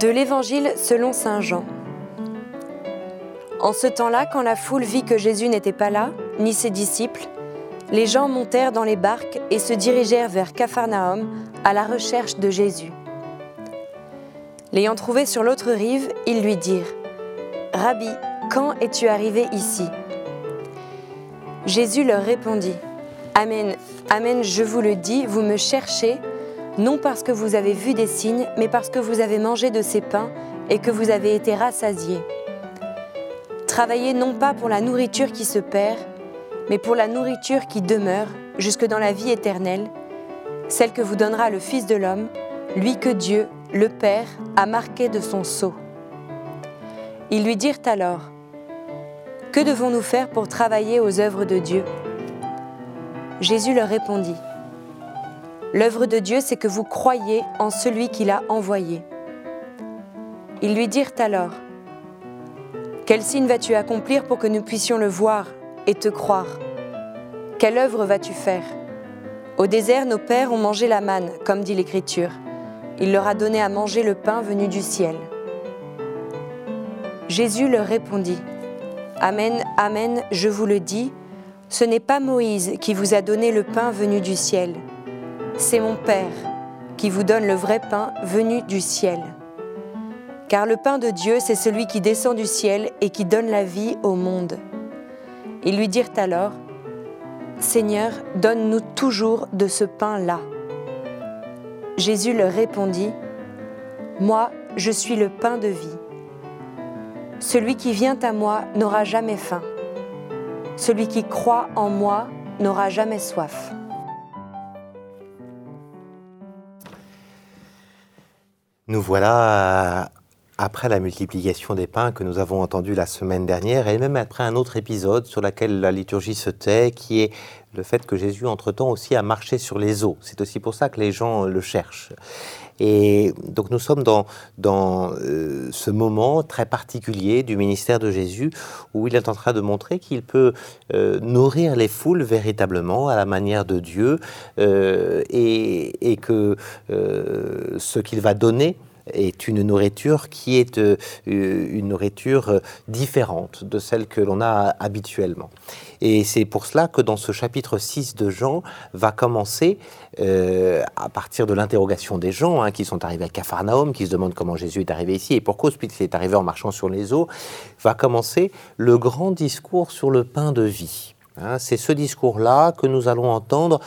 De l'Évangile selon Saint Jean. En ce temps-là, quand la foule vit que Jésus n'était pas là, ni ses disciples, les gens montèrent dans les barques et se dirigèrent vers Capharnaüm à la recherche de Jésus. L'ayant trouvé sur l'autre rive, ils lui dirent Rabbi, quand es-tu arrivé ici? Jésus leur répondit Amen, Amen, je vous le dis, vous me cherchez non parce que vous avez vu des signes, mais parce que vous avez mangé de ces pains et que vous avez été rassasiés. Travaillez non pas pour la nourriture qui se perd, mais pour la nourriture qui demeure jusque dans la vie éternelle, celle que vous donnera le Fils de l'homme, lui que Dieu, le Père, a marqué de son sceau. Ils lui dirent alors, Que devons-nous faire pour travailler aux œuvres de Dieu? Jésus leur répondit, L'œuvre de Dieu, c'est que vous croyez en celui qui l'a envoyé. Ils lui dirent alors, Quel signe vas-tu accomplir pour que nous puissions le voir et te croire? Quelle œuvre vas-tu faire? Au désert, nos pères ont mangé la manne, comme dit l'Écriture. Il leur a donné à manger le pain venu du ciel. Jésus leur répondit, Amen, Amen, je vous le dis, ce n'est pas Moïse qui vous a donné le pain venu du ciel c'est mon Père qui vous donne le vrai pain venu du ciel. Car le pain de Dieu, c'est celui qui descend du ciel et qui donne la vie au monde. Ils lui dirent alors, Seigneur, donne-nous toujours de ce pain-là. Jésus leur répondit, Moi, je suis le pain de vie. Celui qui vient à moi n'aura jamais faim. Celui qui croit en moi n'aura jamais soif. Nous voilà après la multiplication des pains que nous avons entendu la semaine dernière, et même après un autre épisode sur lequel la liturgie se tait, qui est le fait que Jésus, entre-temps, aussi a marché sur les eaux. C'est aussi pour ça que les gens le cherchent. Et donc nous sommes dans, dans euh, ce moment très particulier du ministère de Jésus où il est en train de montrer qu'il peut euh, nourrir les foules véritablement à la manière de Dieu et, et, que ce qu'il va donner est une nourriture qui est euh, une nourriture euh, différente de celle que l'on a habituellement. Et c'est pour cela que dans ce chapitre 6 de Jean va commencer, euh, à partir de l'interrogation des gens hein, qui sont arrivés à Capharnaüm, qui se demandent comment Jésus est arrivé ici et pour cause, est arrivé en marchant sur les eaux, va commencer le grand discours sur le pain de vie. Hein, c'est ce discours-là que nous allons entendre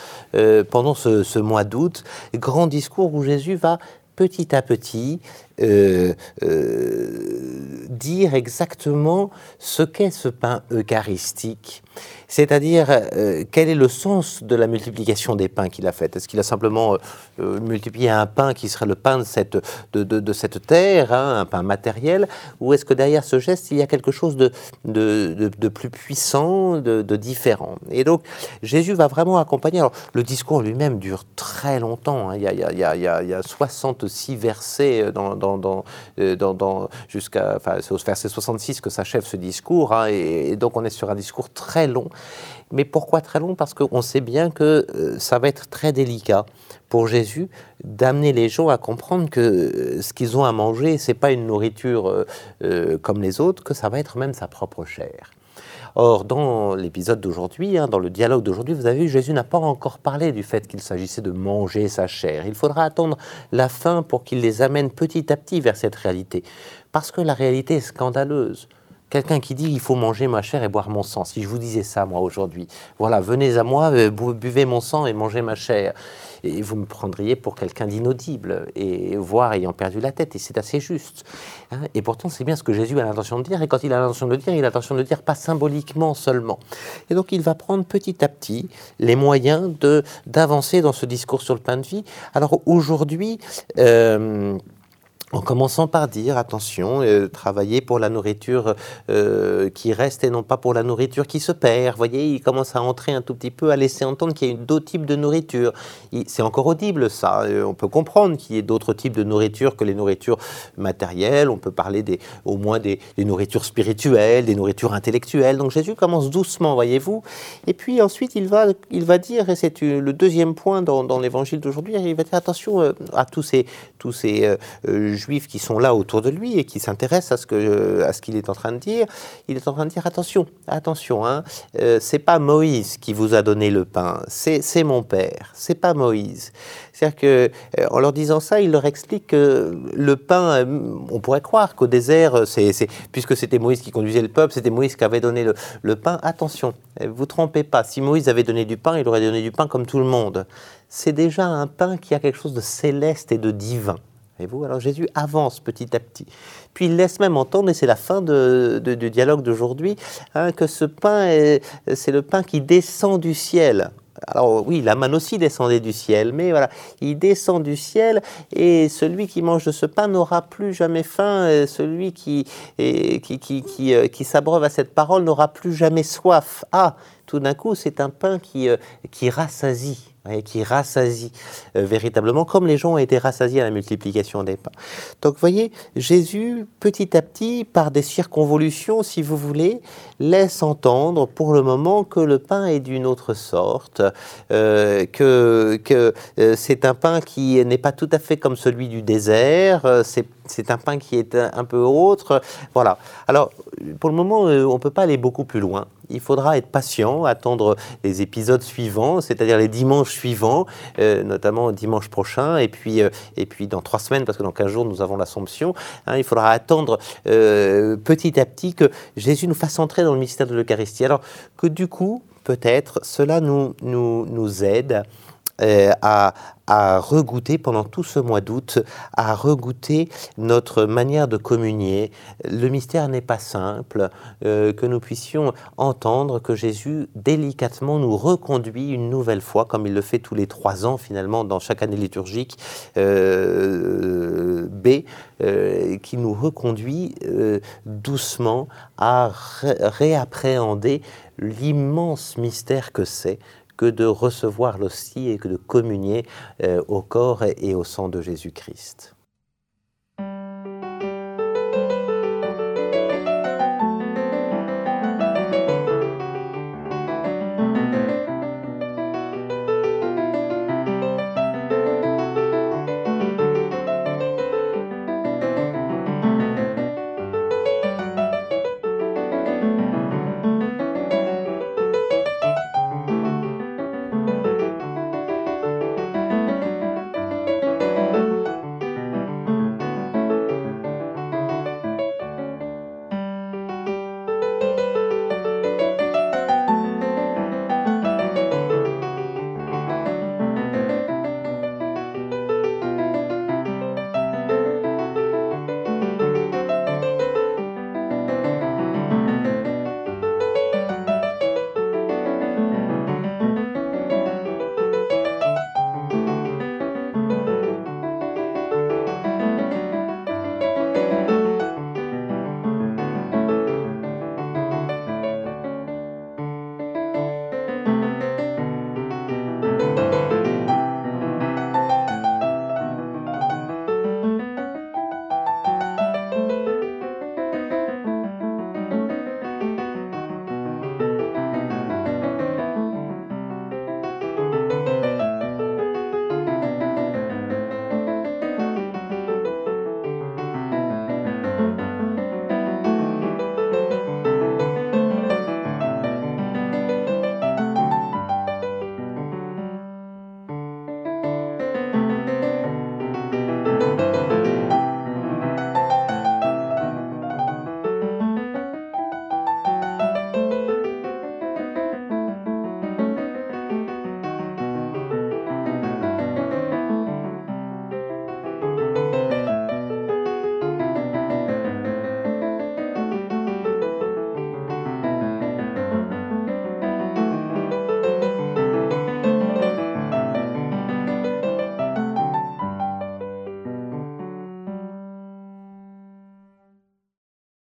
pendant ce, ce mois d'août, grand discours où Jésus va petit à petit euh, euh, dire exactement ce qu'est ce pain eucharistique, c'est-à-dire euh, quel est le sens de la multiplication des pains qu'il a fait. Est-ce qu'il a simplement multiplié un pain qui serait le pain de cette, de, cette terre, hein, un pain matériel, ou est-ce que derrière ce geste, il y a quelque chose de, de, plus puissant, de, différent? Et donc, Jésus va vraiment accompagner. Alors, le discours lui-même dure très longtemps. Hein. Il, y a, il, y a, il, y a, 66 versets dans euh, dans, dans, jusqu'à, enfin, c'est au verset 66 que s'achève ce discours, hein, et, donc on est sur un discours très long. Mais pourquoi très long? Parce qu'on sait bien que euh, ça va être très délicat pour Jésus d'amener les gens à comprendre que euh, ce qu'ils ont à manger, c'est pas une nourriture comme les autres, que ça va être même sa propre chair. Or, dans l'épisode d'aujourd'hui, hein, dans le dialogue d'aujourd'hui, vous avez vu, Jésus n'a pas encore parlé du fait qu'il s'agissait de manger sa chair. Il faudra attendre la fin pour qu'il les amène petit à petit vers cette réalité. Parce que la réalité est scandaleuse. Quelqu'un qui dit il faut manger ma chair et boire mon sang. Si je vous disais ça, moi, aujourd'hui, voilà, venez à moi, euh, buvez mon sang et mangez ma chair. Et vous me prendriez pour quelqu'un d'inaudible, et voire ayant perdu la tête, et c'est assez juste. Hein. et pourtant, c'est bien ce que Jésus a l'intention de dire, et quand il a l'intention de dire, il a l'intention de dire pas symboliquement seulement. Et donc, il va prendre petit à petit les moyens d'avancer dans ce discours sur le pain de vie. Alors, aujourd'hui, euh, en commençant par dire, attention, euh, travailler pour la nourriture euh, qui reste et non pas pour la nourriture qui se perd. Voyez, il commence à entrer un tout petit peu, à laisser entendre qu'il y a d'autres types de nourriture. C'est encore audible, ça. Euh, on peut comprendre qu'il y ait d'autres types de nourriture que les nourritures matérielles. On peut parler des, au moins des, nourritures spirituelles, des nourritures intellectuelles. Donc Jésus commence doucement, voyez-vous. Et puis ensuite, il va, il va dire, et c'est le deuxième point dans, dans l'évangile d'aujourd'hui, il va dire attention à tous ces, tous ces juifs qui sont là autour de lui et qui s'intéressent à ce que à ce qu'il est en train de dire, il est en train de dire attention, attention, hein, euh, c'est pas Moïse qui vous a donné le pain, c'est mon père, c'est pas Moïse. C'est-à-dire que euh, en leur disant ça, il leur explique que le pain, on pourrait croire qu'au désert, c'est puisque c'était Moïse qui conduisait le peuple, c'était Moïse qui avait donné le, le pain. Attention, vous trompez pas. Si Moïse avait donné du pain, il aurait donné du pain comme tout le monde. C'est déjà un pain qui a quelque chose de céleste et de divin. Et alors Jésus avance petit à petit. Puis il laisse même entendre, et c'est la fin du dialogue d'aujourd'hui, hein, que ce pain, c'est le pain qui descend du ciel. Alors oui, la manne aussi descendait du ciel, mais voilà, il descend du ciel et celui qui mange de ce pain n'aura plus jamais faim, celui qui, qui, qui, qui, euh, qui s'abreuve à cette parole n'aura plus jamais soif. Ah, tout d'un coup, c'est un pain qui, euh, qui rassasie qui rassasie euh, véritablement, comme les gens ont été rassasiés à la multiplication des pains. Donc, vous voyez, Jésus, petit à petit, par des circonvolutions, si vous voulez, laisse entendre pour le moment que le pain est d'une autre sorte, euh, que, que euh, c'est un pain qui n'est pas tout à fait comme celui du désert, c'est un pain qui est un peu autre. Voilà. Alors, pour le moment, on ne peut pas aller beaucoup plus loin il faudra être patient, attendre les épisodes suivants, c'est-à-dire les dimanches suivants, euh, notamment dimanche prochain, et puis, euh, et puis dans trois semaines, parce que dans 15 jours, nous avons l'Assomption. Hein, il faudra attendre euh, petit à petit que Jésus nous fasse entrer dans le mystère de l'Eucharistie. Alors que du coup, peut-être, cela nous, nous, nous aide à, à regoûter pendant tout ce mois d'août, à regoûter notre manière de communier. Le mystère n'est pas simple, euh, que nous puissions entendre que Jésus délicatement nous reconduit une nouvelle fois, comme il le fait tous les trois ans finalement dans chaque année liturgique euh, B, euh, qui nous reconduit doucement à réappréhender l'immense mystère que c'est que de recevoir l'hostie et que de communier euh, au corps et au sang de Jésus-Christ.